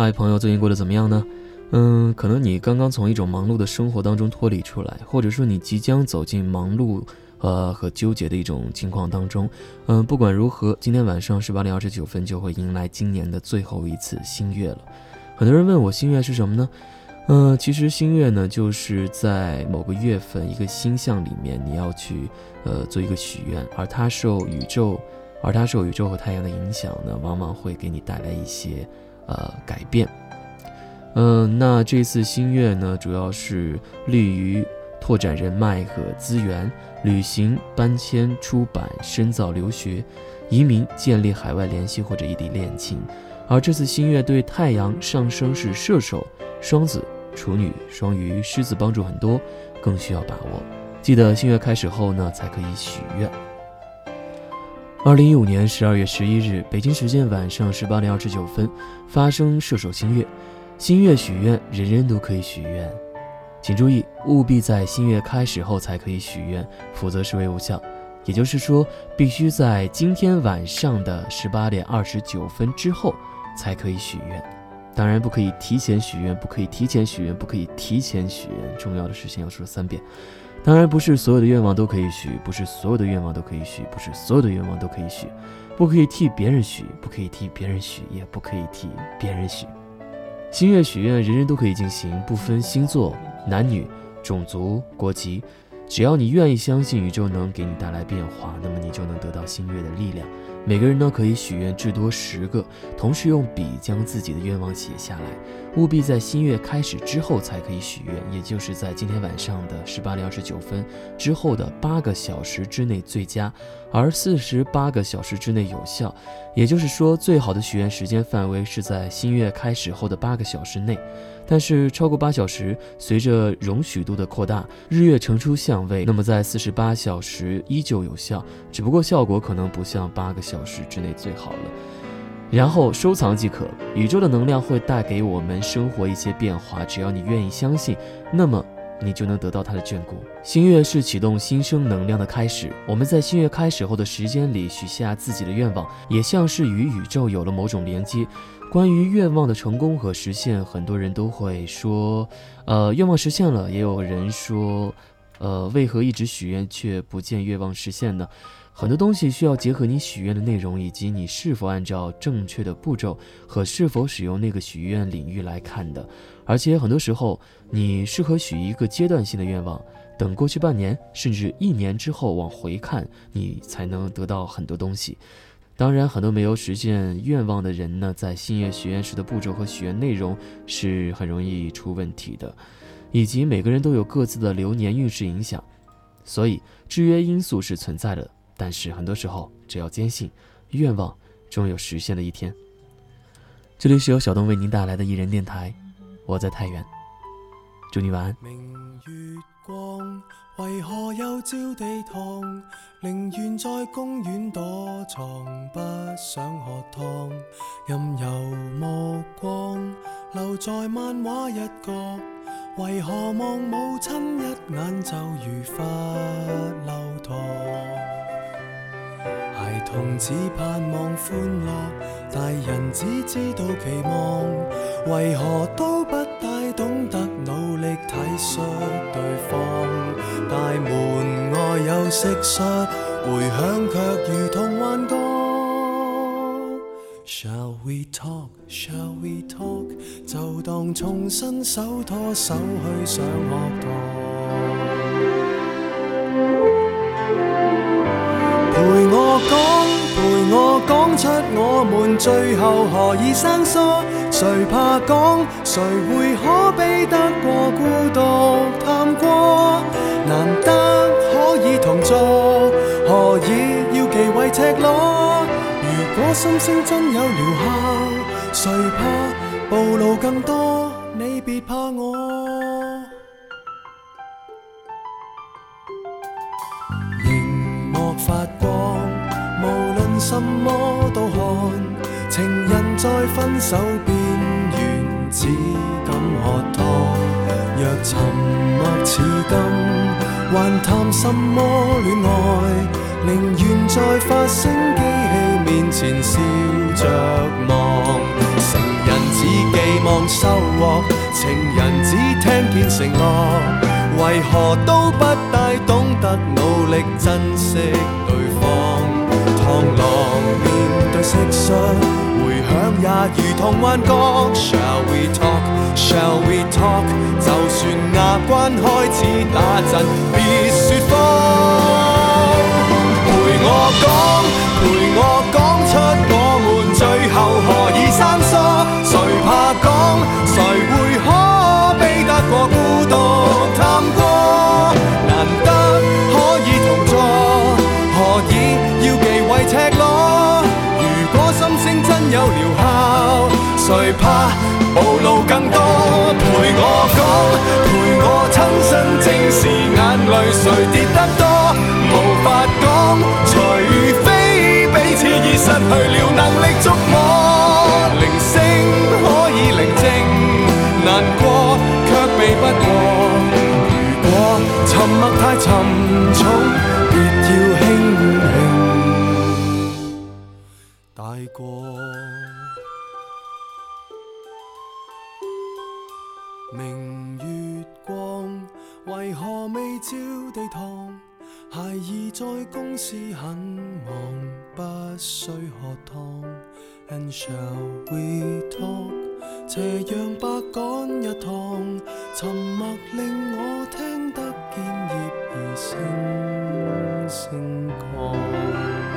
嗨，朋友，最近过得怎么样呢？嗯，可能你刚刚从一种忙碌的生活当中脱离出来，或者说你即将走进忙碌，呃和纠结的一种情况当中。嗯，不管如何，今天晚上十八点二十九分就会迎来今年的最后一次新月了。很多人问我新月是什么呢？嗯，其实新月呢就是在某个月份一个星象里面，你要去呃做一个许愿，而它受宇宙，而它受宇宙和太阳的影响呢，往往会给你带来一些。呃，改变。嗯，那这次新月呢，主要是利于拓展人脉和资源，旅行、搬迁、出版、深造、留学、移民、建立海外联系或者异地恋情。而这次新月对太阳上升是射手、双子、处女、双鱼、狮子帮助很多，更需要把握。记得新月开始后呢，才可以许愿。二零一五年十二月十一日，北京时间晚上十八点二十九分，发生射手星月。星月许愿，人人都可以许愿。请注意，务必在新月开始后才可以许愿，否则视为无效。也就是说，必须在今天晚上的十八点二十九分之后才可以许愿。当然不可以提前许愿，不可以提前许愿，不可以提前许愿。重要的事情要说三遍。当然不是所有的愿望都可以许，不是所有的愿望都可以许，不是所有的愿望都可以许。不可以替别人许，不可以替别人许，也不可以替别人许。星月许愿，人人都可以进行，不分星座、男女、种族、国籍，只要你愿意相信宇宙能给你带来变化，那么你就能得到星月的力量。每个人呢可以许愿至多十个，同时用笔将自己的愿望写下来，务必在新月开始之后才可以许愿，也就是在今天晚上的十八点二十九分之后的八个小时之内最佳。而四十八个小时之内有效，也就是说，最好的许愿时间范围是在新月开始后的八个小时内。但是超过八小时，随着容许度的扩大，日月呈出相位，那么在四十八小时依旧有效，只不过效果可能不像八个小时之内最好了。然后收藏即可。宇宙的能量会带给我们生活一些变化，只要你愿意相信，那么。你就能得到他的眷顾。新月是启动新生能量的开始，我们在新月开始后的时间里许下自己的愿望，也像是与宇宙有了某种连接。关于愿望的成功和实现，很多人都会说，呃，愿望实现了；也有人说，呃，为何一直许愿却不见愿望实现呢？很多东西需要结合你许愿的内容，以及你是否按照正确的步骤和是否使用那个许愿领域来看的。而且很多时候，你适合许一个阶段性的愿望，等过去半年甚至一年之后往回看，你才能得到很多东西。当然，很多没有实现愿望的人呢，在星月许愿时的步骤和许愿内容是很容易出问题的，以及每个人都有各自的流年运势影响，所以制约因素是存在的。但是很多时候，只要坚信愿望终有实现的一天。这里是由小东为您带来的艺人电台。我在太原祝你晚安明月光为何又照地堂宁愿在公园躲藏不想喝汤任由目光留在漫画一角为何望母亲一眼就如罚留堂童子盼望欢乐，大人只知道期望。为何都不大懂得努力体恤对方？大门外有蟋蟀，回响却如同幻觉。Shall we talk? Shall we talk? 就当重新手拖手去上学堂。出我们最后何以生疏？谁怕讲？谁会可比得过孤独探戈？难得可以同坐，何以要忌讳赤裸？如果心声真有疗效，谁怕暴露更多？你别怕我，荧幕发光，无论什么。看，情人在分手边缘，只敢喝汤。若沉默似今，还谈什么恋爱？宁愿在发声机器面前笑着望。成人只寄望收获，情人只听见承诺。为何都不大懂得努力珍惜对方？螳螂。回响也如同幻觉，Shall we talk? Shall we talk? 就算牙关开始打震，别说谎，陪我讲。谁怕暴露更多？陪我讲，陪我亲身正视眼泪，谁跌得多？无法讲，除非彼此已失去了能力触摸。铃声可以宁静，难过却避不过。如果沉默太沉重。明月光，为何未照地堂？孩儿在公司很忙，不需喝汤。And shall we talk？斜阳白赶一趟，沉默令我听得见叶儿声声降。